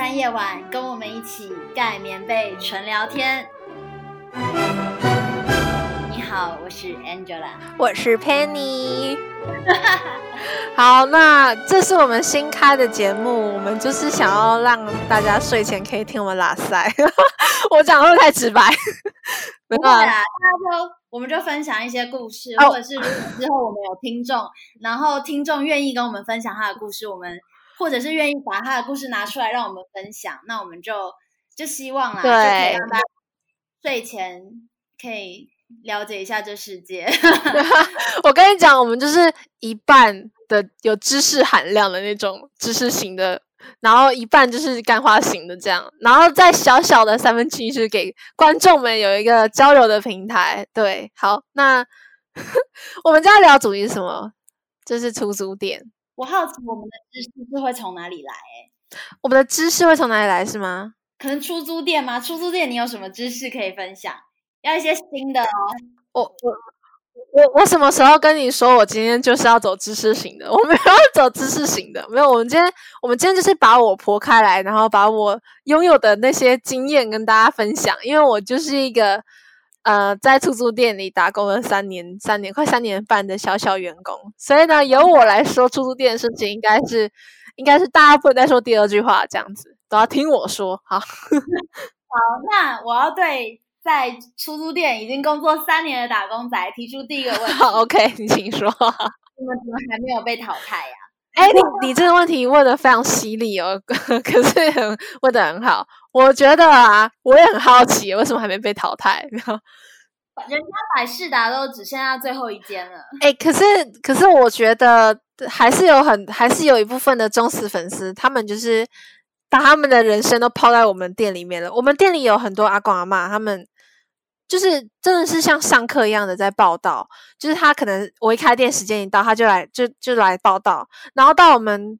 三夜晚，跟我们一起盖棉被纯聊天。你好，我是 Angela，我是 Penny。好，那这是我们新开的节目，我们就是想要让大家睡前可以听我们拉塞。我讲会不会太直白？没有啦，大家就我们就分享一些故事，或者是如果之后我们有听众，然后听众愿意跟我们分享他的故事，我们。或者是愿意把他的故事拿出来让我们分享，那我们就就希望啊，对，就可以让大家睡前可以了解一下这世界。我跟你讲，我们就是一半的有知识含量的那种知识型的，然后一半就是干花型的这样，然后再小小的三分之一是给观众们有一个交流的平台。对，好，那 我们今天聊主题是什么？就是出租店。我好奇我们的知识是会从哪里来？哎，我们的知识会从哪里来是吗？可能出租店吗？出租店你有什么知识可以分享？要一些新的哦。我我我我什么时候跟你说我今天就是要走知识型的？我没有走知识型的，没有。我们今天我们今天就是把我剖开来，然后把我拥有的那些经验跟大家分享，因为我就是一个。呃，在出租店里打工了三年，三年快三年半的小小员工，所以呢，由我来说出租店的事情，应该是，应该是大家不能再说第二句话，这样子都要听我说。好，好，那我要对在出租店已经工作三年的打工仔提出第一个问题。好，OK，你请说。你们怎么还没有被淘汰呀？哎，你你这个问题问的非常犀利哦，可是很问的很好。我觉得啊，我也很好奇，为什么还没被淘汰？人家百事达都只剩下最后一间了。哎，可是可是，我觉得还是有很还是有一部分的忠实粉丝，他们就是把他们的人生都抛在我们店里面了。我们店里有很多阿公阿妈，他们。就是真的是像上课一样的在报道，就是他可能我一开店时间一到，他就来就就来报道，然后到我们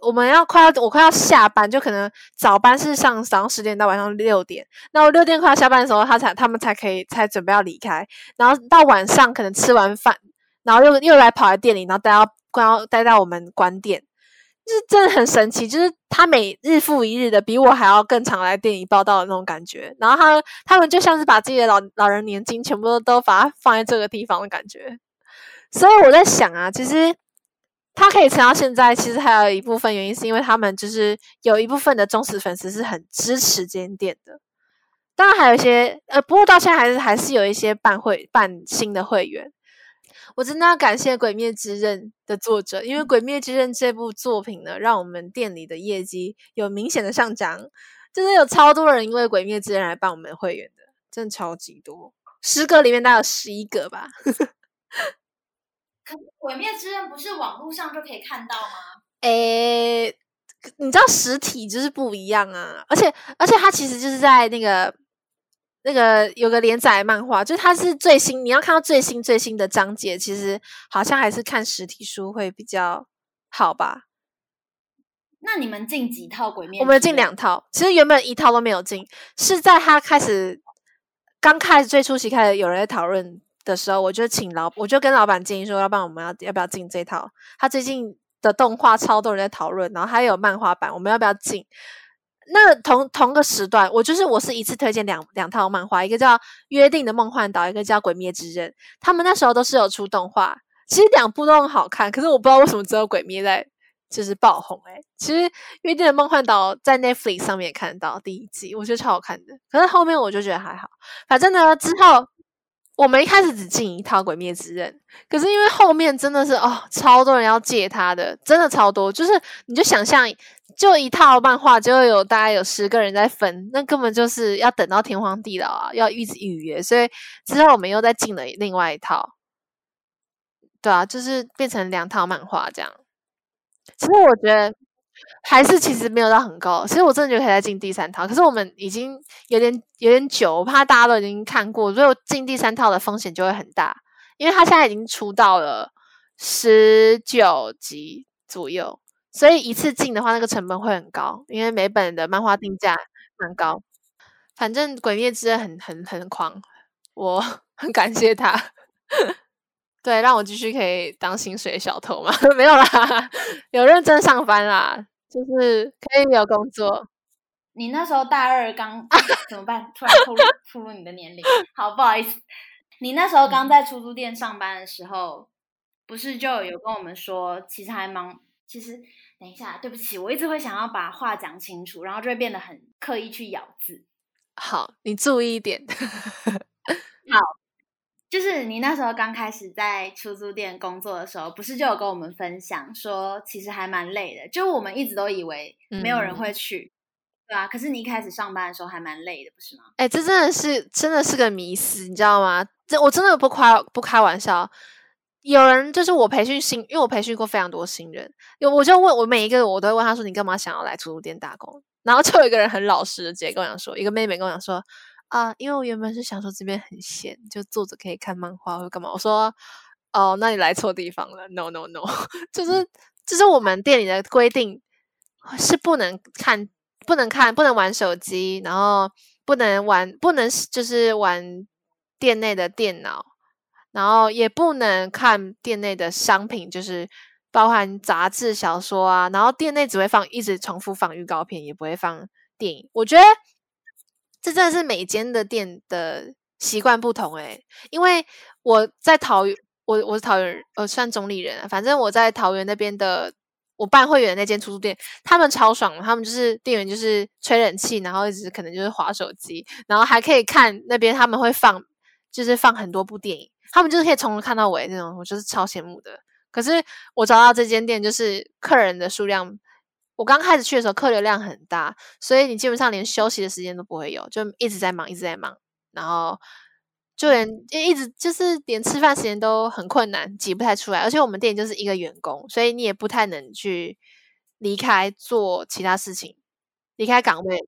我们要快要我快要下班，就可能早班是上早上十点到晚上六点，那我六点快要下班的时候，他才他们才可以才准备要离开，然后到晚上可能吃完饭，然后又又来跑来店里，然后待到关待到我们关店。就是真的很神奇，就是他每日复一日的比我还要更常来店里报到的那种感觉。然后他他们就像是把自己的老老人年金全部都都把它放在这个地方的感觉。所以我在想啊，其实他可以撑到现在，其实还有一部分原因是因为他们就是有一部分的忠实粉丝是很支持这间店的。当然还有一些呃，不过到现在还是还是有一些办会办新的会员。我真的要感谢《鬼灭之刃》的作者，因为《鬼灭之刃》这部作品呢，让我们店里的业绩有明显的上涨，就是有超多人因为《鬼灭之刃》来办我们会员的，真的超级多，十个里面大概有十一个吧。可是《鬼灭之刃》不是网络上就可以看到吗？诶，你知道实体就是不一样啊，而且而且它其实就是在那个。那个有个连载漫画，就是它是最新，你要看到最新最新的章节，其实好像还是看实体书会比较好吧？那你们进几套鬼灭？我们进两套，其实原本一套都没有进，是在他开始刚开始最初期开始有人在讨论的时候，我就请老，我就跟老板建议说，要不然我们要要不要进这套？他最近的动画超多人在讨论，然后还有漫画版，我们要不要进？那同同个时段，我就是我是一次推荐两两套漫画，一个叫《约定的梦幻岛》，一个叫《鬼灭之刃》。他们那时候都是有出动画，其实两部都很好看。可是我不知道为什么只有《鬼灭》在就是爆红诶。其实《约定的梦幻岛》在 Netflix 上面也看到第一季，我觉得超好看的。可是后面我就觉得还好。反正呢，之后我们一开始只进一套《鬼灭之刃》，可是因为后面真的是哦，超多人要借他的，真的超多。就是你就想象。就一套漫画就有大概有十个人在分，那根本就是要等到天荒地老啊，要一直预约。所以之后我们又再进了另外一套，对啊，就是变成两套漫画这样。其实我觉得还是其实没有到很高，其实我真的觉得可以再进第三套。可是我们已经有点有点久，我怕大家都已经看过，所以进第三套的风险就会很大，因为他现在已经出到了十九集左右。所以一次进的话，那个成本会很高，因为每本的漫画定价蛮高。反正《鬼灭之刃》很很很狂，我 很感谢他。对，让我继续可以当薪水小偷嘛？没有啦，有认真上班啦，就是可以有工作。你那时候大二刚 怎么办？突然透露透露你的年龄，好不好意思。你那时候刚在出租店上班的时候，不是就有跟我们说，其实还蛮……其实等一下，对不起，我一直会想要把话讲清楚，然后就会变得很刻意去咬字。好，你注意一点。好，就是你那时候刚开始在出租店工作的时候，不是就有跟我们分享说，其实还蛮累的。就我们一直都以为没有人会去。嗯对啊，可是你一开始上班的时候还蛮累的，不是吗？哎，这真的是真的是个迷思，你知道吗？这我真的不夸不开玩笑。有人就是我培训新，因为我培训过非常多新人，有我就问我每一个我都会问他说：“你干嘛想要来出租店打工？”然后就有一个人很老实的直接跟我讲说：“一个妹妹跟我讲说啊，因为我原本是想说这边很闲，就坐着可以看漫画或干嘛。”我说：“哦，那你来错地方了。”No No No，就是就是我们店里的规定是不能看。不能看，不能玩手机，然后不能玩，不能就是玩店内的电脑，然后也不能看店内的商品，就是包含杂志、小说啊。然后店内只会放一直重复放预告片，也不会放电影。我觉得这真的是每间的店的习惯不同诶、因为我在桃园，我我是桃园人，我算中坜人，反正我在桃园那边的。我办会员那间出租店，他们超爽，他们就是店员就是吹冷气，然后一直可能就是滑手机，然后还可以看那边他们会放，就是放很多部电影，他们就是可以从头看到尾那种，我就是超羡慕的。可是我找到这间店，就是客人的数量，我刚开始去的时候客流量很大，所以你基本上连休息的时间都不会有，就一直在忙，一直在忙，然后。就连一直就是连吃饭时间都很困难，挤不太出来。而且我们店就是一个员工，所以你也不太能去离开做其他事情，离开岗位。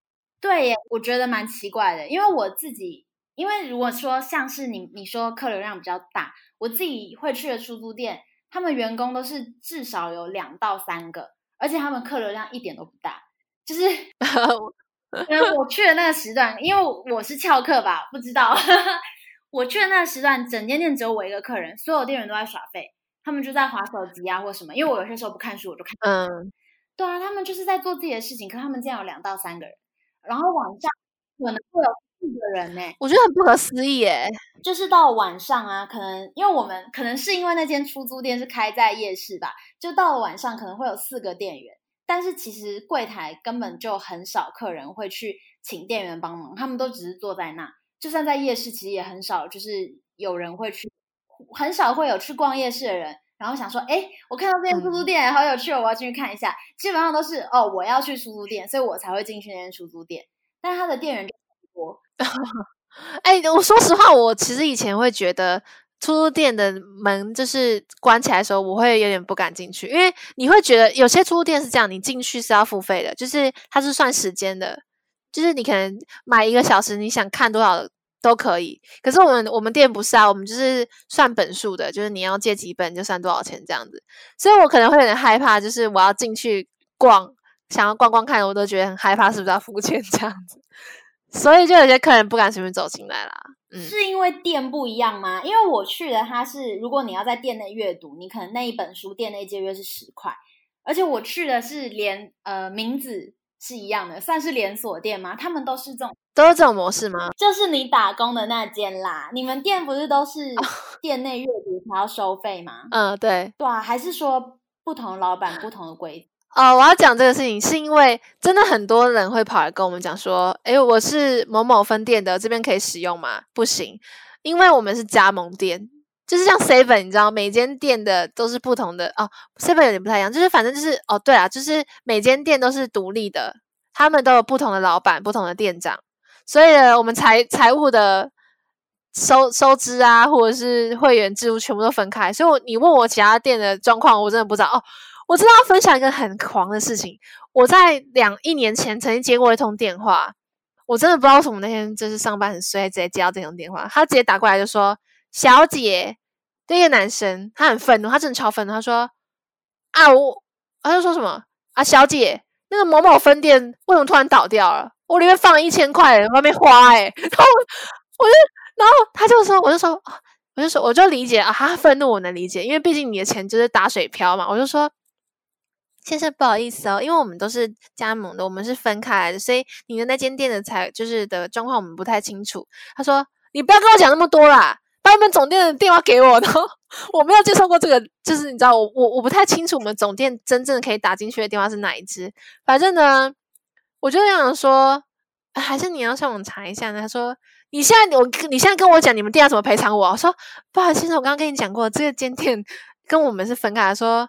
对耶，我觉得蛮奇怪的，因为我自己，因为如果说像是你你说客流量比较大，我自己会去的出租店，他们员工都是至少有两到三个，而且他们客流量一点都不大，就是 我去的那个时段，因为我是翘课吧，不知道。我去的那个时段，整间店只有我一个客人，所有店员都在耍废，他们就在划手机啊或什么。因为我有些时候不看书，我就看。嗯，对啊，他们就是在做自己的事情，可他们竟然有两到三个人，然后晚上可能会有四个人呢、欸，我觉得很不可思议耶。就是到晚上啊，可能因为我们可能是因为那间出租店是开在夜市吧，就到了晚上可能会有四个店员，但是其实柜台根本就很少客人会去请店员帮忙，他们都只是坐在那。就算在夜市，其实也很少，就是有人会去，很少会有去逛夜市的人，然后想说，哎，我看到这间出租店好有趣，我要进去看一下。基本上都是哦，我要去出租店，所以我才会进去那间出租店。但他的店员就很多。哎，我说实话，我其实以前会觉得出租店的门就是关起来的时候，我会有点不敢进去，因为你会觉得有些出租店是这样，你进去是要付费的，就是它是算时间的。就是你可能买一个小时，你想看多少都可以。可是我们我们店不是啊，我们就是算本数的，就是你要借几本就算多少钱这样子。所以我可能会有点害怕，就是我要进去逛，想要逛逛看，我都觉得很害怕，是不是要付钱这样子？所以就有些客人不敢随便走进来啦。嗯，是因为店不一样吗？因为我去的它是，如果你要在店内阅读，你可能那一本书店内借阅是十块，而且我去的是连呃名字。是一样的，算是连锁店吗？他们都是这种，都是这种模式吗？就是你打工的那间啦。你们店不是都是 店内阅读才要收费吗？嗯，对，对啊。还是说不同老板不同的规哦，我要讲这个事情，是因为真的很多人会跑来跟我们讲说，诶，我是某某分店的，这边可以使用吗？不行，因为我们是加盟店。就是像 Seven，你知道，每间店的都是不同的哦。Seven 有点不太一样，就是反正就是哦，对啊，就是每间店都是独立的，他们都有不同的老板、不同的店长，所以呢，我们财财务的收收支啊，或者是会员制度全部都分开。所以，你问我其他店的状况，我真的不知道哦。我知道要分享一个很狂的事情，我在两一年前曾经接过一通电话，我真的不知道为什么那天就是上班很衰，直接接到这通电话，他直接打过来就说：“小姐。”那个男生他很愤怒，他真的超愤怒。他说：“啊，我……他就说什么啊，小姐，那个某某分店为什么突然倒掉了？我里面放了一千块，我还没花哎。”然后我就，然后他就说：“我就说，我就说，我就理解啊，他愤怒我能理解，因为毕竟你的钱就是打水漂嘛。”我就说：“先生，不好意思哦，因为我们都是加盟的，我们是分开来的，所以你的那间店的财就是的状况我们不太清楚。他说：“你不要跟我讲那么多啦，把你们总店的电话给我。”然后我没有接受过这个，就是你知道，我我我不太清楚我们总店真正可以打进去的电话是哪一支。反正呢，我就想说，还是你要上网查一下呢。他说：“你现在我你现在跟我讲你们店要怎么赔偿我？”我说：“不好意思，我刚刚跟你讲过，这个间店跟我们是分开的。”说。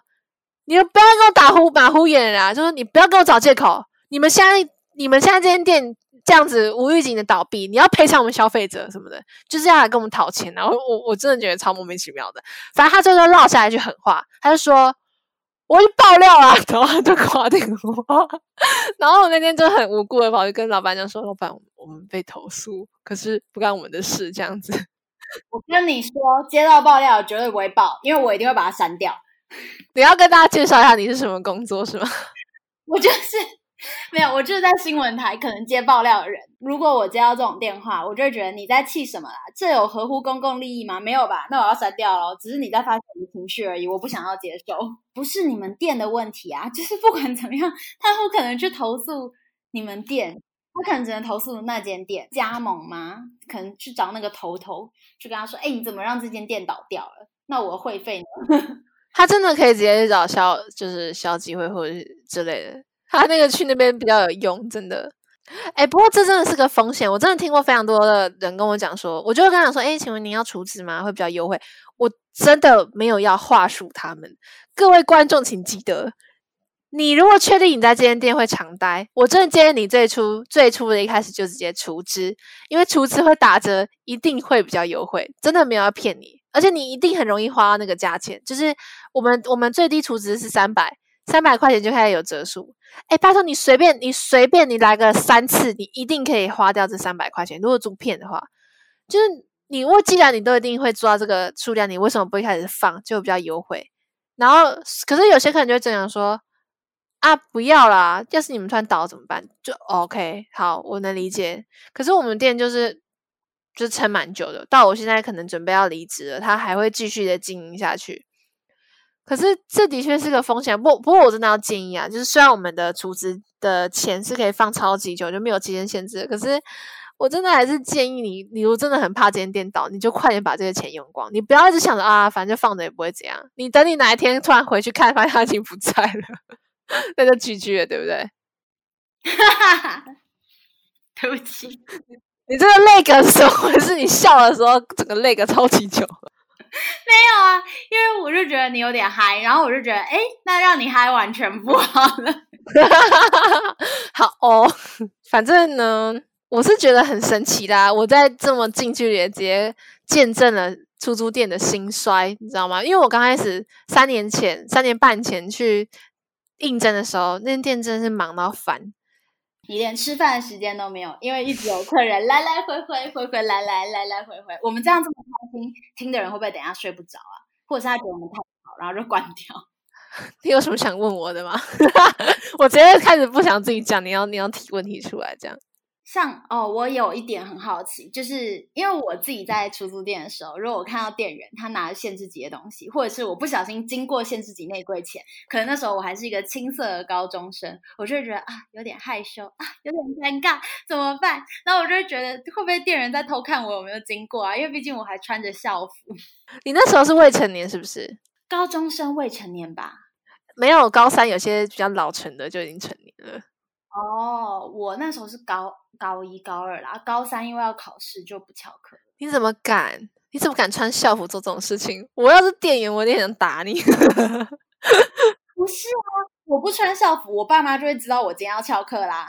你们不要跟我打呼马虎眼啊！就说你不要给我找借口。你们现在你们现在这间店这样子无预警的倒闭，你要赔偿我们消费者什么的，就是要来跟我们讨钱。然后我我真的觉得超莫名其妙的。反正他最后落下来一句狠话，他就说我就爆料啊，然后他就挂电话。然后我那天就很无辜的跑去跟老板娘说：“老板，我们被投诉，可是不干我们的事。”这样子，我跟你说，接到爆料绝对不会报，因为我一定会把它删掉。你要跟大家介绍一下你是什么工作是吗？我就是没有，我就是在新闻台可能接爆料的人。如果我接到这种电话，我就会觉得你在气什么啦？这有合乎公共利益吗？没有吧？那我要删掉了。只是你在发泄你情绪而已，我不想要接受。不是你们店的问题啊，就是不管怎么样，他不可能去投诉你们店，他可能只能投诉那间店加盟吗？可能去找那个头头，去跟他说：“哎，你怎么让这间店倒掉了？那我会费呢？” 他真的可以直接去找消，就是消机会或者之类的。他那个去那边比较有用，真的。哎，不过这真的是个风险。我真的听过非常多的人跟我讲说，我就会跟他说：“哎，请问您要储值吗？会比较优惠。”我真的没有要话术他们。各位观众，请记得，你如果确定你在这间店会常待，我真的建议你最初最初的一开始就直接储值，因为储值会打折，一定会比较优惠。真的没有要骗你。而且你一定很容易花到那个价钱，就是我们我们最低储值是三百，三百块钱就开始有折数。哎，拜托你随便你随便你来个三次，你一定可以花掉这三百块钱。如果租片的话，就是你我既然你都一定会做到这个数量，你为什么不一开始放就比较优惠？然后可是有些客人就会这样说啊，不要啦，要是你们突然倒了怎么办？就 OK，好，我能理解。可是我们店就是。就撑蛮久的，到我现在可能准备要离职了，他还会继续的经营下去。可是这的确是个风险，不不过我真的要建议啊，就是虽然我们的储值的钱是可以放超级久，就没有期间限制，可是我真的还是建议你，你如果真的很怕这间店倒，你就快点把这些钱用光，你不要一直想着啊，反正就放着也不会怎样。你等你哪一天突然回去看，发现他已经不在了，那就 GG 了，对不对？哈哈，对不起。你这个那个时候，还 是你笑的时候，整个那个超级久？没有啊，因为我就觉得你有点嗨，然后我就觉得，哎，那让你嗨完全不好了。好哦，反正呢，我是觉得很神奇啦。我在这么近距离的直接见证了出租店的兴衰，你知道吗？因为我刚开始三年前、三年半前去应征的时候，那间店真的是忙到烦。你连吃饭的时间都没有，因为一直有客人来来回回，回回来来，来来回回。我们这样这么听，听的人会不会等下睡不着啊？或者是他觉得我们太吵，然后就关掉？你有什么想问我的吗？我直接开始不想自己讲，你要你要提问题出来，这样。像哦，我有一点很好奇，就是因为我自己在出租店的时候，如果我看到店员他拿着限制级的东西，或者是我不小心经过限制级内柜前，可能那时候我还是一个青涩的高中生，我就会觉得啊，有点害羞啊，有点尴尬，怎么办？然后我就会觉得会不会店员在偷看我有没有经过啊？因为毕竟我还穿着校服。你那时候是未成年是不是？高中生未成年吧？没有，高三有些比较老成的就已经成年了。哦，我那时候是高高一、高二啦，高三因为要考试就不翘课。你怎么敢？你怎么敢穿校服做这种事情？我要是店员，我一定想打你。不是啊，我不穿校服，我爸妈就会知道我今天要翘课啦。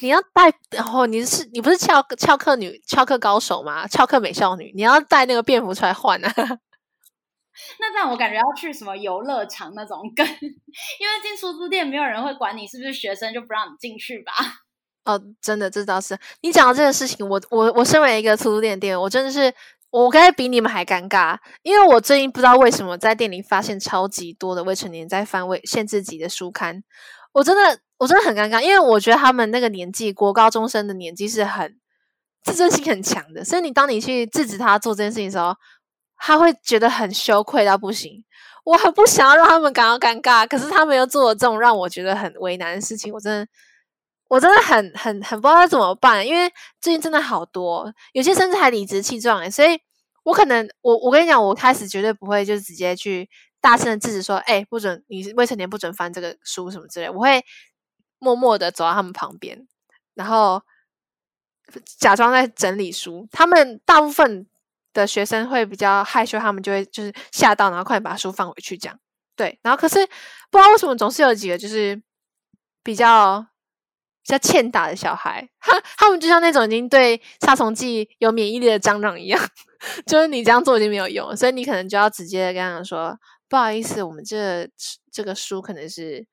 你要带，然后你是你不是翘翘课女、翘课高手吗？翘课美少女，你要带那个便服出来换啊。那这样我感觉要去什么游乐场那种跟，因为进出租店没有人会管你是不是学生，就不让你进去吧。哦，真的，这倒是。你讲的这个事情，我我我身为一个出租店店员，我真的是我该比你们还尴尬，因为我最近不知道为什么在店里发现超级多的未成年在翻未限制级的书刊，我真的我真的很尴尬，因为我觉得他们那个年纪，国高中生的年纪是很自尊心很强的，所以你当你去制止他做这件事情的时候。他会觉得很羞愧到不行。我很不想要让他们感到尴尬，可是他们又做了这种让我觉得很为难的事情，我真的，我真的很很很不知道怎么办，因为最近真的好多，有些甚至还理直气壮诶，所以我可能我我跟你讲，我开始绝对不会就直接去大声的制止说，哎，不准你未成年不准翻这个书什么之类，我会默默的走到他们旁边，然后假装在整理书，他们大部分。的学生会比较害羞，他们就会就是吓到，然后快点把书放回去，这样对。然后可是不知道为什么总是有几个就是比较比较欠打的小孩，他他们就像那种已经对杀虫剂有免疫力的蟑螂一样，就是你这样做已经没有用，所以你可能就要直接跟他们说不好意思，我们这这个书可能是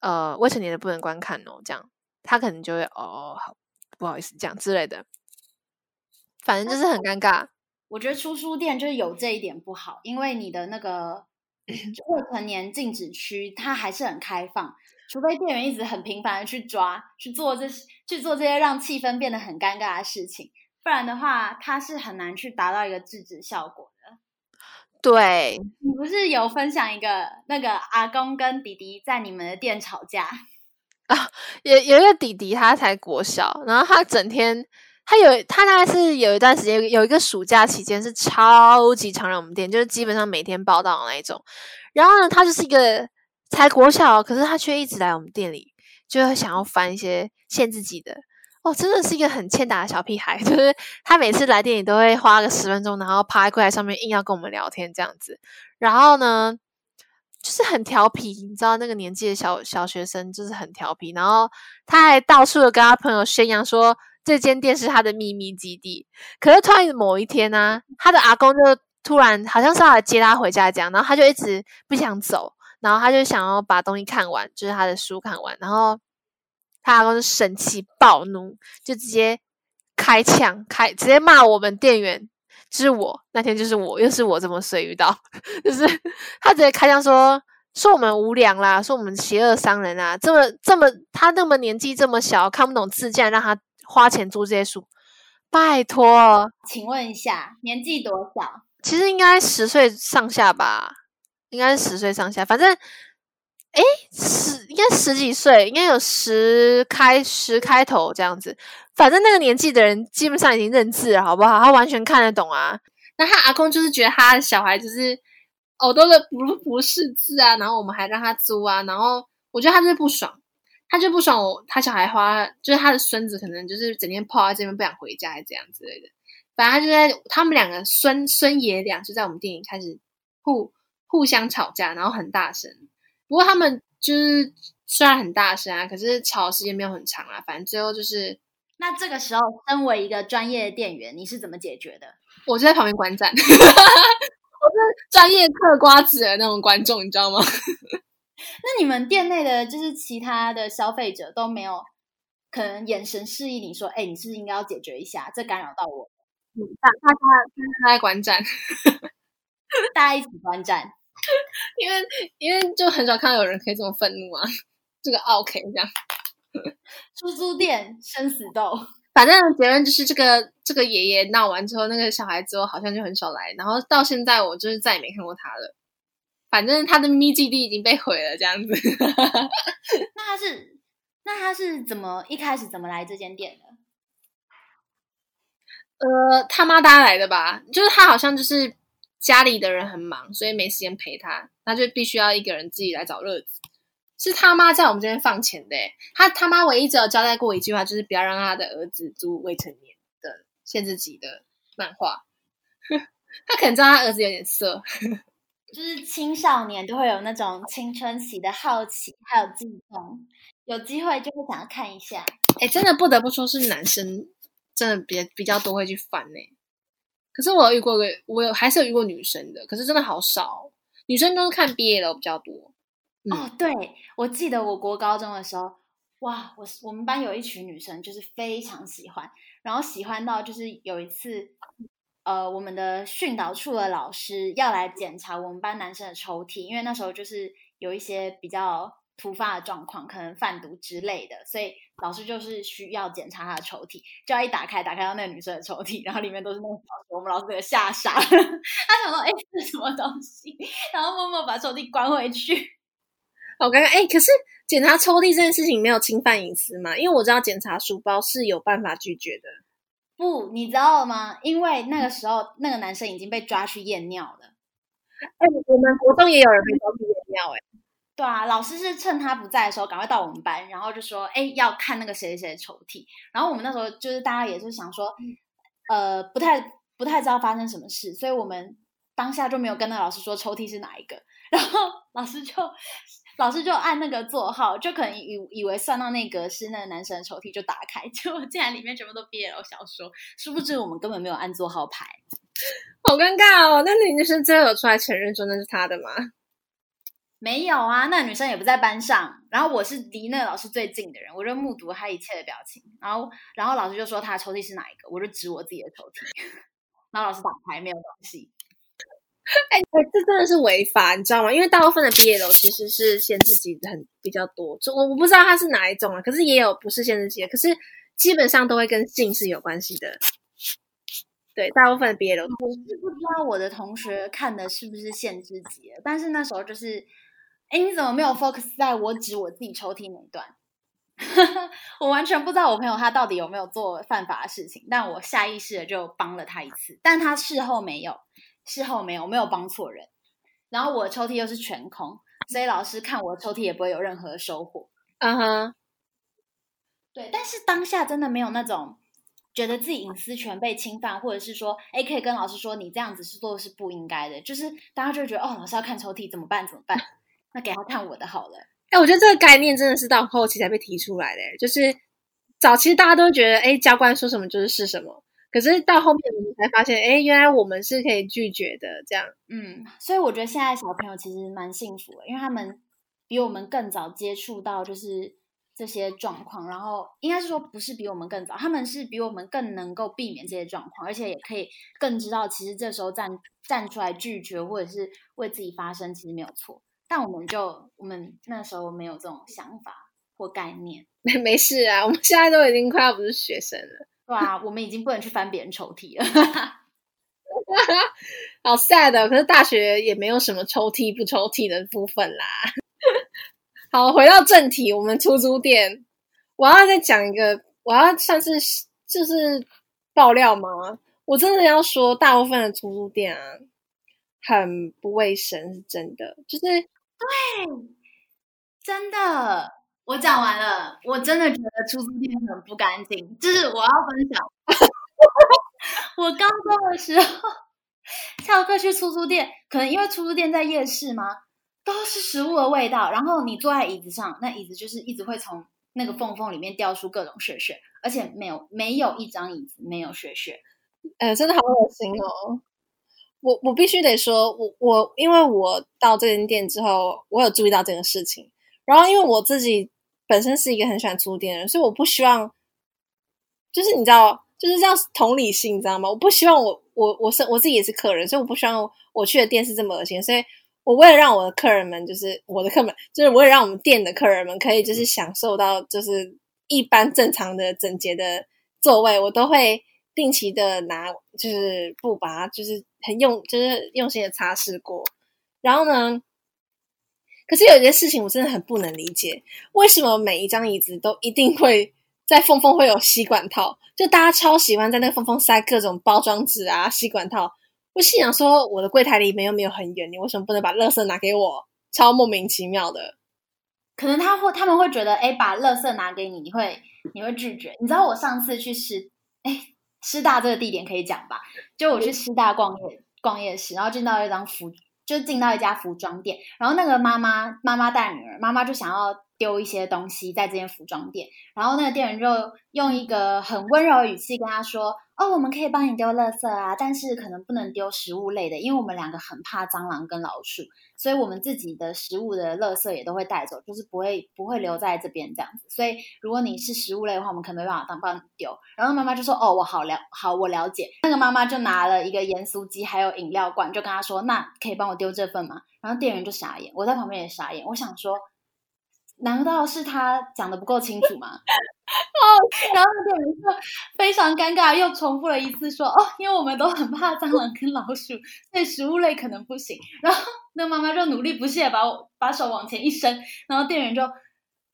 呃未成年的不能观看哦，这样他可能就会哦好不好意思这样之类的，反正就是很尴尬。我觉得出书店就是有这一点不好，因为你的那个 未成年禁止区它还是很开放，除非店员一直很频繁的去抓去做这去做这些让气氛变得很尴尬的事情，不然的话它是很难去达到一个制止效果的。对，你不是有分享一个那个阿公跟弟弟在你们的店吵架啊？有有一个弟弟他才国小，然后他整天。他有，他大概是有一段时间，有一个暑假期间是超级常来我们店，就是基本上每天报到那一种。然后呢，他就是一个才国小，可是他却一直来我们店里，就会想要翻一些限制级的。哦，真的是一个很欠打的小屁孩，就是他每次来店里都会花个十分钟，然后趴在柜台上面硬要跟我们聊天这样子。然后呢，就是很调皮，你知道那个年纪的小小学生就是很调皮。然后他还到处的跟他朋友宣扬说。这间店是他的秘密基地，可是突然某一天呢、啊，他的阿公就突然好像是要来接他回家这样，然后他就一直不想走，然后他就想要把东西看完，就是他的书看完，然后他阿公就生气暴怒，就直接开枪开，直接骂我们店员，就是我那天就是我又是我这么衰遇到，就是他直接开枪说说我们无良啦，说我们邪恶商人啊，这么这么他那么年纪这么小看不懂字，竟然让他。花钱租这些书，拜托，请问一下，年纪多小？其实应该十岁上下吧，应该是十岁上下。反正，诶，十应该十几岁，应该有十开十开头这样子。反正那个年纪的人基本上已经认字了，好不好？他完全看得懂啊。那他阿公就是觉得他的小孩就是耳朵的不不识字啊，然后我们还让他租啊，然后我觉得他就是不爽。他就不爽我，他小孩花就是他的孙子，可能就是整天泡在这边不想回家，还是这样之类的。反正他就在他们两个孙孙爷俩就在我们店里开始互互相吵架，然后很大声。不过他们就是虽然很大声啊，可是吵的时间没有很长啊。反正最后就是，那这个时候，身为一个专业的店员，你是怎么解决的？我就在旁边观战，我是专业嗑瓜子的那种观众，你知道吗？那你们店内的就是其他的消费者都没有可能眼神示意你说，哎、欸，你是不是应该要解决一下，这干扰到我。大大家大家观战，大家一起观战，因为因为就很少看到有人可以这么愤怒啊，这个 OK 这样。出租店生死斗，反正结论就是这个这个爷爷闹完之后，那个小孩之后好像就很少来，然后到现在我就是再也没看过他了。反正他的秘密基地已经被毁了，这样子。那他是，那他是怎么一开始怎么来这间店的？呃，他妈搭来的吧，就是他好像就是家里的人很忙，所以没时间陪他，他就必须要一个人自己来找乐子。是他妈在我们这边放钱的，他他妈唯一只有交代过一句话，就是不要让他的儿子租未成年的限制级的漫画。他可能知道他儿子有点色。就是青少年都会有那种青春期的好奇，还有悸动，有机会就会想要看一下。哎，真的不得不说是男生，真的比比较多会去翻呢。可是我有遇过个，我有还是有遇过女生的，可是真的好少，女生都是看毕业的比较多。嗯、哦，对，我记得我国高中的时候，哇，我我们班有一群女生就是非常喜欢，然后喜欢到就是有一次。呃，我们的训导处的老师要来检查我们班男生的抽屉，因为那时候就是有一些比较突发的状况，可能贩毒之类的，所以老师就是需要检查他的抽屉，就要一打开，打开到那个女生的抽屉，然后里面都是那种小，我们老师给吓傻了，他想说，哎，这是什么东西？然后默默把抽屉关回去。好尴尬，哎，可是检查抽屉这件事情没有侵犯隐私吗？因为我知道检查书包是有办法拒绝的。不，你知道吗？因为那个时候那个男生已经被抓去验尿了。哎，我们国中也有人被抓去验尿，哎。对啊，老师是趁他不在的时候赶快到我们班，然后就说：“哎，要看那个谁谁谁的抽屉。”然后我们那时候就是大家也是想说，呃，不太不太知道发生什么事，所以我们当下就没有跟那老师说抽屉是哪一个。然后老师就老师就按那个座号，就可能以以为算到那个是那个男生的抽屉，就打开，结果竟然里面全部都 BL 小说，殊不知我们根本没有按座号排，好尴尬哦！那女生最后有出来承认说那是他的吗？没有啊，那女生也不在班上。然后我是离那个老师最近的人，我就目睹他一切的表情。然后，然后老师就说他的抽屉是哪一个，我就指我自己的抽屉。然后老师打开，没有东西。哎，这真的是违法，你知道吗？因为大部分的毕业楼其实是限制级很比较多，就我我不知道它是哪一种啊。可是也有不是限制级的，可是基本上都会跟性是有关系的。对，大部分的 BL，我是不知道我的同学看的是不是限制级，但是那时候就是。哎，你怎么没有 focus 在我指我自己抽屉那一段？我完全不知道我朋友他到底有没有做犯法的事情，但我下意识的就帮了他一次，但他事后没有，事后没有，没有帮错人。然后我的抽屉又是全空，所以老师看我的抽屉也不会有任何收获。嗯哼，对，但是当下真的没有那种觉得自己隐私权被侵犯，或者是说，哎，可以跟老师说你这样子是做的是不应该的，就是大家就会觉得哦，老师要看抽屉怎么办？怎么办？那给他看我的好了。哎，我觉得这个概念真的是到后期才被提出来的。就是早期大家都觉得，哎，教官说什么就是是什么。可是到后面我们才发现，哎，原来我们是可以拒绝的。这样，嗯，所以我觉得现在小朋友其实蛮幸福的，因为他们比我们更早接触到就是这些状况。然后应该是说不是比我们更早，他们是比我们更能够避免这些状况，而且也可以更知道，其实这时候站站出来拒绝或者是为自己发声，其实没有错。但我们就我们那时候没有这种想法或概念，没 没事啊，我们现在都已经快要不是学生了，对啊，我们已经不能去翻别人抽屉了，好 sad。可是大学也没有什么抽屉不抽屉的部分啦。好，回到正题，我们出租店，我要再讲一个，我要算是就是爆料吗？我真的要说，大部分的出租店啊，很不卫生，是真的，就是。对，真的，我讲完了。我真的觉得出租店很不干净，就是我要分享。我高中的时候，翘课去出租店，可能因为出租店在夜市嘛，都是食物的味道。然后你坐在椅子上，那椅子就是一直会从那个缝缝里面掉出各种屑屑，而且没有没有一张椅子没有屑屑，呃，真的好恶心哦。我我必须得说，我我因为我到这间店之后，我有注意到这个事情。然后因为我自己本身是一个很喜欢出租店的人，所以我不希望，就是你知道，就是这样同理心，你知道吗？我不希望我我我是我自己也是客人，所以我不希望我去的店是这么恶心。所以我为了让我的客人们，就是我的客人们，就是为了让我们店的客人们可以就是享受到就是一般正常的整洁的座位，我都会。定期的拿就是布把它就是很用就是用心的擦拭过，然后呢，可是有一件事情我真的很不能理解，为什么每一张椅子都一定会在缝缝会有吸管套？就大家超喜欢在那个缝缝塞各种包装纸啊、吸管套。我心想说，我的柜台离没有没有很远，你为什么不能把垃圾拿给我？超莫名其妙的。可能他会他们会觉得，哎，把垃圾拿给你，你会你会拒绝。你知道我上次去师，哎。师大这个地点可以讲吧？就我去师大逛夜逛夜市，然后见到一张服，就进到一家服装店，然后那个妈妈妈妈带女儿，妈妈就想要丢一些东西在这间服装店，然后那个店员就用一个很温柔的语气跟她说。哦，我们可以帮你丢垃圾啊，但是可能不能丢食物类的，因为我们两个很怕蟑螂跟老鼠，所以我们自己的食物的垃圾也都会带走，就是不会不会留在这边这样子。所以如果你是食物类的话，我们可能没办法当帮你丢。然后妈妈就说：“哦，我好了，好，我了解。”那个妈妈就拿了一个盐酥鸡还有饮料罐，就跟他说：“那可以帮我丢这份吗？”然后店员就傻眼，我在旁边也傻眼。我想说，难道是他讲的不够清楚吗？哦，然后店员就非常尴尬，又重复了一次说：“哦，因为我们都很怕蟑螂跟老鼠，所以食物类可能不行。”然后那妈妈就努力不懈把我把手往前一伸，然后店员就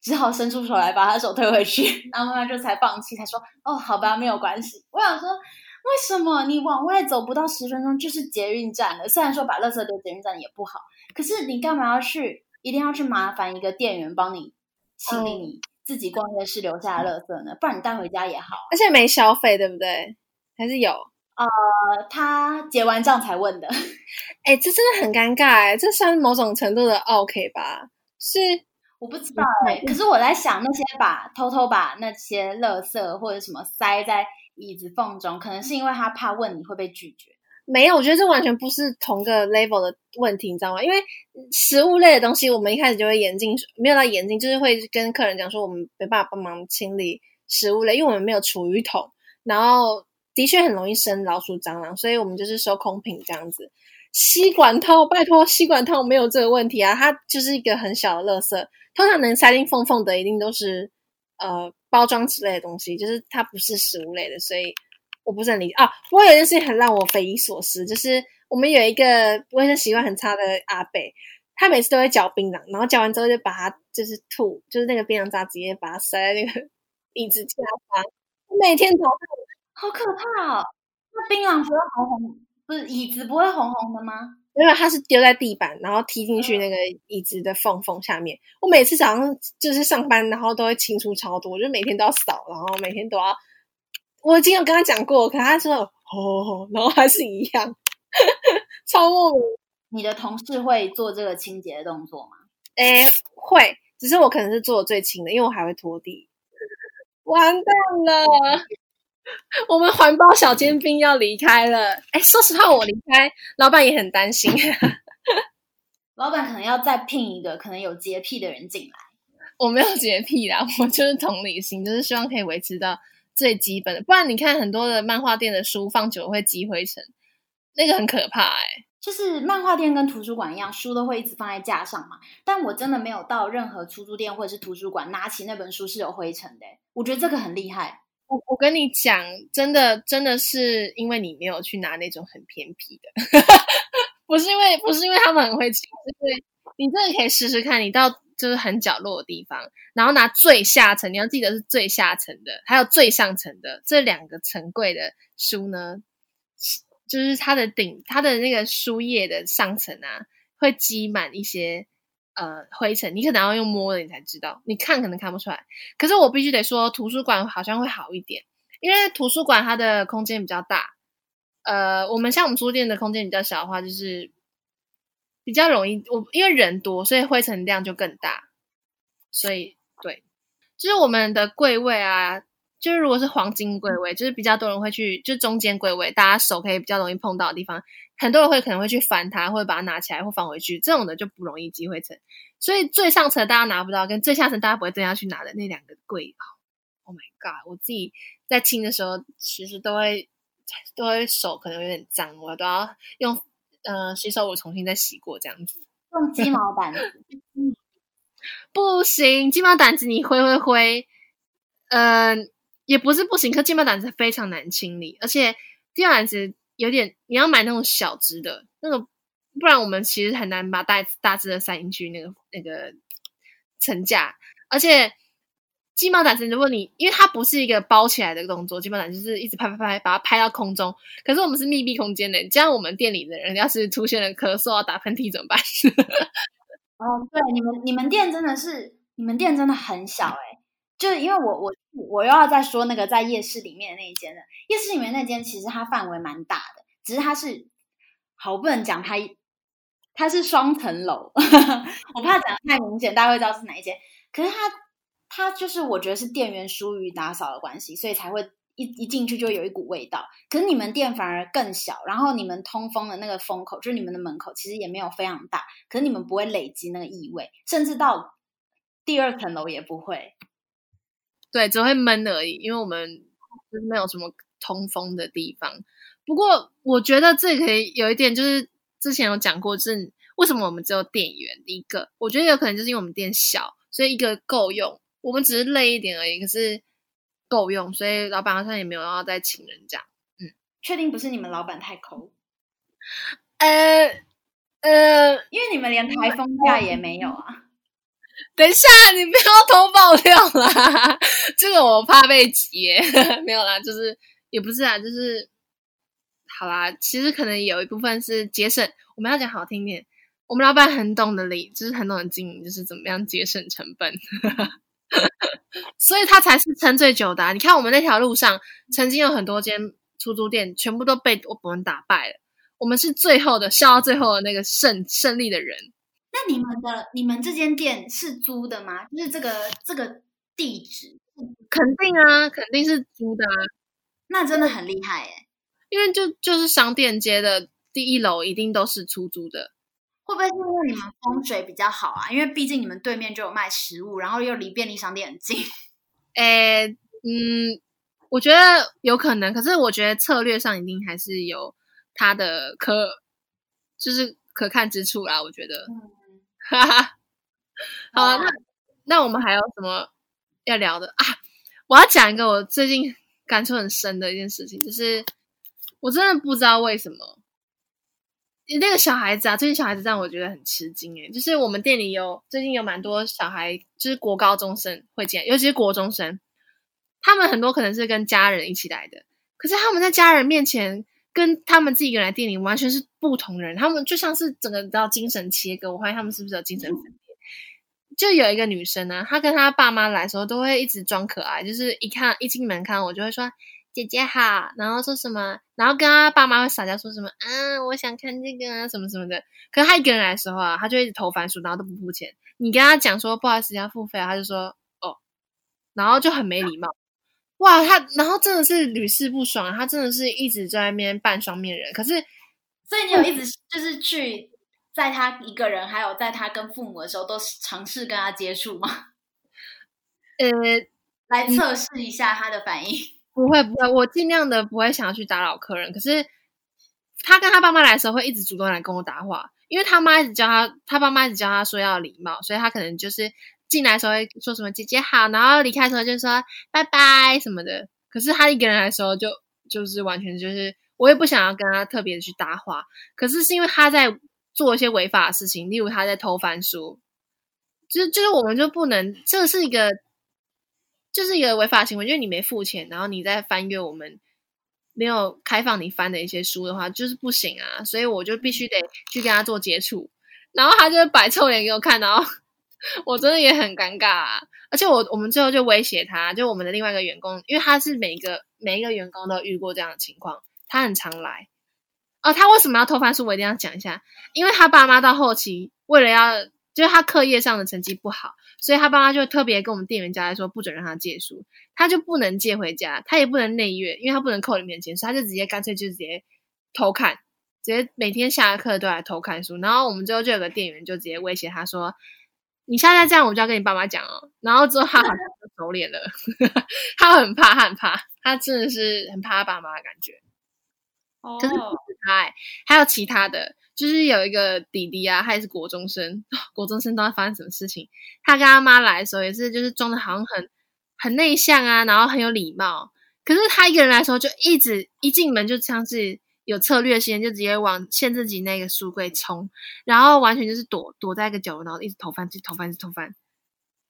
只好伸出手来把他手推回去，然后妈妈就才放弃，才说：“哦，好吧，没有关系。”我想说，为什么你往外走不到十分钟就是捷运站了？虽然说把垃圾丢捷运站也不好，可是你干嘛要去？一定要去麻烦一个店员帮你清理你自己逛夜市留下的垃圾呢？不然你带回家也好。而且没消费，对不对？还是有？呃，他结完账才问的。哎，这真的很尴尬哎，这算某种程度的 OK 吧？是我不知道哎，可是我在想，那些把偷偷把那些垃圾或者什么塞在椅子缝中，可能是因为他怕问你会被拒绝。没有，我觉得这完全不是同个 level 的问题，你知道吗？因为食物类的东西，我们一开始就会严禁，没有到严禁，就是会跟客人讲说，我们没办法帮忙清理食物类，因为我们没有厨余桶，然后的确很容易生老鼠、蟑螂，所以我们就是收空瓶这样子。吸管套，拜托，吸管套没有这个问题啊，它就是一个很小的垃圾，通常能塞进缝缝的，一定都是呃包装之类的东西，就是它不是食物类的，所以。我不是很理解啊！我有一件事情很让我匪夷所思，就是我们有一个卫生习惯很差的阿伯，他每次都会嚼槟榔，然后嚼完之后就把它就是吐，就是那个槟榔渣直接把它塞在那个 椅子下方。每天早上好可怕哦！那槟榔不会红红，不是椅子不会红红的吗？因为它是丢在地板，然后踢进去那个椅子的缝缝下面。我每次早上就是上班，然后都会清出超多，我就每天都要扫，然后每天都要。我已经有跟他讲过，可他说哦，然后还是一样，超莫名。你的同事会做这个清洁的动作吗？哎，会，只是我可能是做的最轻的，因为我还会拖地。完蛋了，我们环保小尖兵要离开了。哎，说实话，我离开，老板也很担心。老板可能要再聘一个可能有洁癖的人进来。我没有洁癖啦，我就是同理心，就是希望可以维持到。最基本的，不然你看很多的漫画店的书放久了会积灰尘，那个很可怕哎、欸。就是漫画店跟图书馆一样，书都会一直放在架上嘛。但我真的没有到任何出租店或者是图书馆拿起那本书是有灰尘的、欸。我觉得这个很厉害。我我跟你讲，真的真的是因为你没有去拿那种很偏僻的，不是因为不是因为他们很会清，是因为你真的可以试试看，你到。就是很角落的地方，然后拿最下层，你要记得是最下层的，还有最上层的这两个层柜的书呢，就是它的顶，它的那个书页的上层啊，会积满一些呃灰尘，你可能要用摸的，你才知道，你看可能看不出来。可是我必须得说，图书馆好像会好一点，因为图书馆它的空间比较大，呃，我们像我们书店的空间比较小的话，就是。比较容易，我因为人多，所以灰尘量就更大。所以，对，就是我们的柜位啊，就是如果是黄金柜位，就是比较多人会去，就中间柜位，大家手可以比较容易碰到的地方，很多人会可能会去翻它，或者把它拿起来或放回去，这种的就不容易积灰尘。所以最上层大家拿不到，跟最下层大家不会蹲下去拿的那两个柜，Oh my god！我自己在清的时候，其实都会都会手可能有点脏，我都要用。呃，洗手我重新再洗过这样子，用鸡毛掸子，不行，鸡毛掸子你挥挥挥，嗯、呃，也不是不行，可鸡毛掸子非常难清理，而且鸡毛掸子有点，你要买那种小只的，那个不然我们其实很难把大大只的塞进去那个那个层架，而且。鸡毛掸子，如果你因为它不是一个包起来的动作，鸡毛掸子就是一直拍拍拍，把它拍到空中。可是我们是密闭空间的，这样我们店里的人要是出现了咳嗽啊、打喷嚏怎么办？哦，对，你们你们店真的是，你们店真的很小诶、就是因为我我我又要再说那个在夜市里面的那一间了。夜市里面那间其实它范围蛮大的，只是它是好不能讲它，它是双层楼，我怕讲得太明显，大家会知道是哪一间。可是它。它就是我觉得是店员疏于打扫的关系，所以才会一一进去就有一股味道。可是你们店反而更小，然后你们通风的那个风口，就是你们的门口，其实也没有非常大。可是你们不会累积那个异味，甚至到第二层楼也不会。对，只会闷而已，因为我们就是没有什么通风的地方。不过我觉得这可以有一点，就是之前有讲过，是为什么我们只有店员一个？我觉得有可能就是因为我们店小。所以一个够用。我们只是累一点而已，可是够用，所以老板好像也没有要再请人这样。嗯，确定不是你们老板太抠？呃呃，因为你们连台风假也没有啊。等一下，你不要偷爆料啦！这个我怕被挤，没有啦，就是也不是啊，就是好啦。其实可能有一部分是节省，我们要讲好听点，我们老板很懂得理，就是很懂得经营，就是怎么样节省成本，所以他才是撑最久的啊。你看我们那条路上曾经有很多间出租店，全部都被我们打败了，我们是最后的，笑到最后的那个胜胜利的人。那你们的你们这间店是租的吗？就是这个这个地址？肯定啊，肯定是租的啊。那真的很厉害耶！因为就就是商店街的第一楼一定都是出租的。会不会是因为你们风水比较好啊？因为毕竟你们对面就有卖食物，然后又离便利商店很近。诶，嗯，我觉得有可能，可是我觉得策略上一定还是有它的可，就是可看之处啦。我觉得。嗯哈哈，好啊，那那我们还有什么要聊的啊？我要讲一个我最近感触很深的一件事情，就是我真的不知道为什么那个小孩子啊，最近小孩子让我觉得很吃惊诶，就是我们店里有最近有蛮多小孩，就是国高中生会进来，尤其是国中生，他们很多可能是跟家人一起来的，可是他们在家人面前。跟他们自己原来店里完全是不同人，他们就像是整个到精神切割。我怀疑他们是不是有精神分裂？就有一个女生呢，她跟她爸妈来的时候都会一直装可爱，就是一看一进门看我就会说姐姐好，然后说什么，然后跟他爸妈会撒娇说什么，嗯，我想看这个啊什么什么的。可是他一个人来的时候啊，他就一直投番薯，然后都不付钱。你跟他讲说不好意思要付费啊，她就说哦，然后就很没礼貌。哇，他然后真的是屡试不爽，他真的是一直在那边扮双面人。可是，所以你有一直就是去在他一个人，还有在他跟父母的时候，都尝试跟他接触吗？呃，来测试一下他的反应。不会不会，我尽量的不会想要去打扰客人。可是他跟他爸妈来的时候，会一直主动来跟我搭话，因为他妈一直教他，他爸妈一直教他说要礼貌，所以他可能就是。进来的时候会说什么“姐姐好”，然后离开的时候就说“拜拜”什么的。可是他一个人来的时候就，就是完全就是，我也不想要跟他特别的去搭话。可是是因为他在做一些违法的事情，例如他在偷翻书，就是就是我们就不能，这是一个，就是一个违法行为，因为你没付钱，然后你在翻阅我们没有开放你翻的一些书的话，就是不行啊。所以我就必须得去跟他做接触，然后他就摆臭脸给我看，然后。我真的也很尴尬啊，而且我我们最后就威胁他，就我们的另外一个员工，因为他是每一个每一个员工都遇过这样的情况，他很常来。哦，他为什么要偷翻书？我一定要讲一下，因为他爸妈到后期为了要，就是他课业上的成绩不好，所以他爸妈就特别跟我们店员交代说，不准让他借书，他就不能借回家，他也不能内阅，因为他不能扣里面钱，所以他就直接干脆就直接偷看，直接每天下课都来偷看书。然后我们之后就有个店员就直接威胁他说。你现在这样，我就要跟你爸妈讲哦。然后之后他好像就收敛了，他很怕，他很怕，他真的是很怕他爸妈的感觉。哦，可是不止他，欸，还有其他的，就是有一个弟弟啊，他也是国中生，国中生都会发生什么事情？他跟他妈来的时候也是，就是装的好像很很内向啊，然后很有礼貌。可是他一个人来的时候，就一直一进门就像是。有策略性，就直接往限制级那个书柜冲，然后完全就是躲躲在一个角落，然后一直偷翻，一直偷翻，一直偷翻。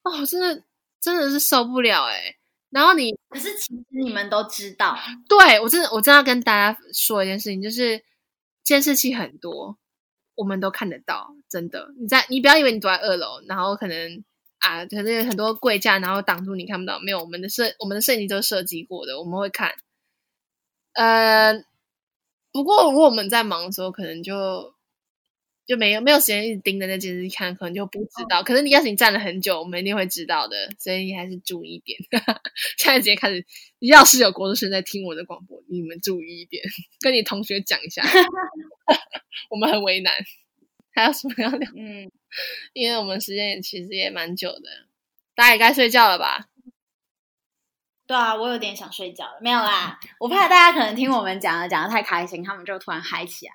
哦，真的真的是受不了诶。然后你，可是其实你们都知道，对，我真的我真的要跟大家说一件事情，就是监视器很多，我们都看得到，真的。你在你不要以为你躲在二楼，然后可能啊，可能有很多柜架，然后挡住你看不到。没有，我们的设我们的摄影机都设计过的，我们会看。呃。不过，如果我们在忙的时候，可能就就没有没有时间一直盯着那电视看，可能就不知道。可是你要是你站了很久，我们一定会知道的，所以你还是注意一点。现在直接开始，要是有国中生在听我的广播，你们注意一点，跟你同学讲一下。我们很为难，还有什么要聊？嗯，因为我们时间也其实也蛮久的，大家也该睡觉了吧？对啊，我有点想睡觉了。没有啦，我怕大家可能听我们讲的讲的太开心，他们就突然嗨起来。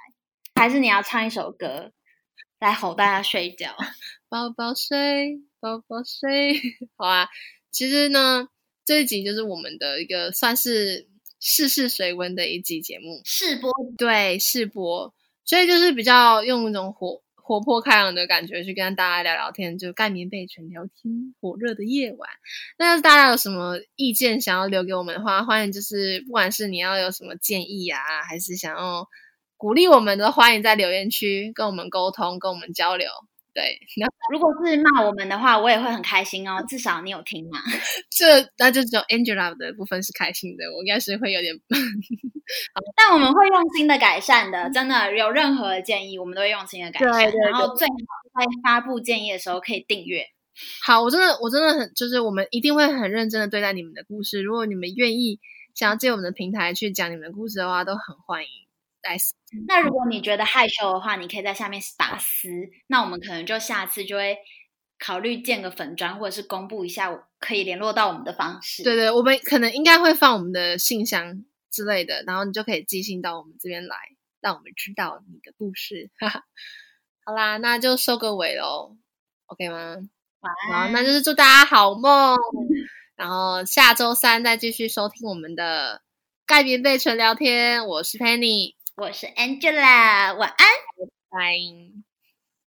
还是你要唱一首歌来哄大家睡觉？宝宝睡，宝宝睡。好啊，其实呢，这一集就是我们的一个算是试试水温的一集节目，试播。对，试播，所以就是比较用一种活活泼开朗的感觉去跟大家聊聊天，就盖棉被纯聊天，火热的夜晚。那要是大家有什么意见想要留给我们的话，欢迎就是不管是你要有什么建议啊，还是想要鼓励我们的，欢迎在留言区跟我们沟通，跟我们交流。对，那 如果是骂我们的话，我也会很开心哦。至少你有听嘛？这那就只有 Angela 的部分是开心的，我应该是会有点。但我们会用心的改善的，真的有任何的建议，我们都会用心的改善。对对对，然后最好在发布建议的时候可以订阅。好，我真的我真的很就是我们一定会很认真的对待你们的故事。如果你们愿意想要借我们的平台去讲你们的故事的话，都很欢迎。那如果你觉得害羞的话，你可以在下面打私。那我们可能就下次就会考虑建个粉专，或者是公布一下可以联络到我们的方式。对对，我们可能应该会放我们的信箱之类的，然后你就可以寄信到我们这边来，让我们知道你的故事。好啦，那就收个尾喽，OK 吗？晚安。好，那就是祝大家好梦，然后下周三再继续收听我们的盖棉被纯聊天。我是 Penny。我是 Angela，晚安，拜拜。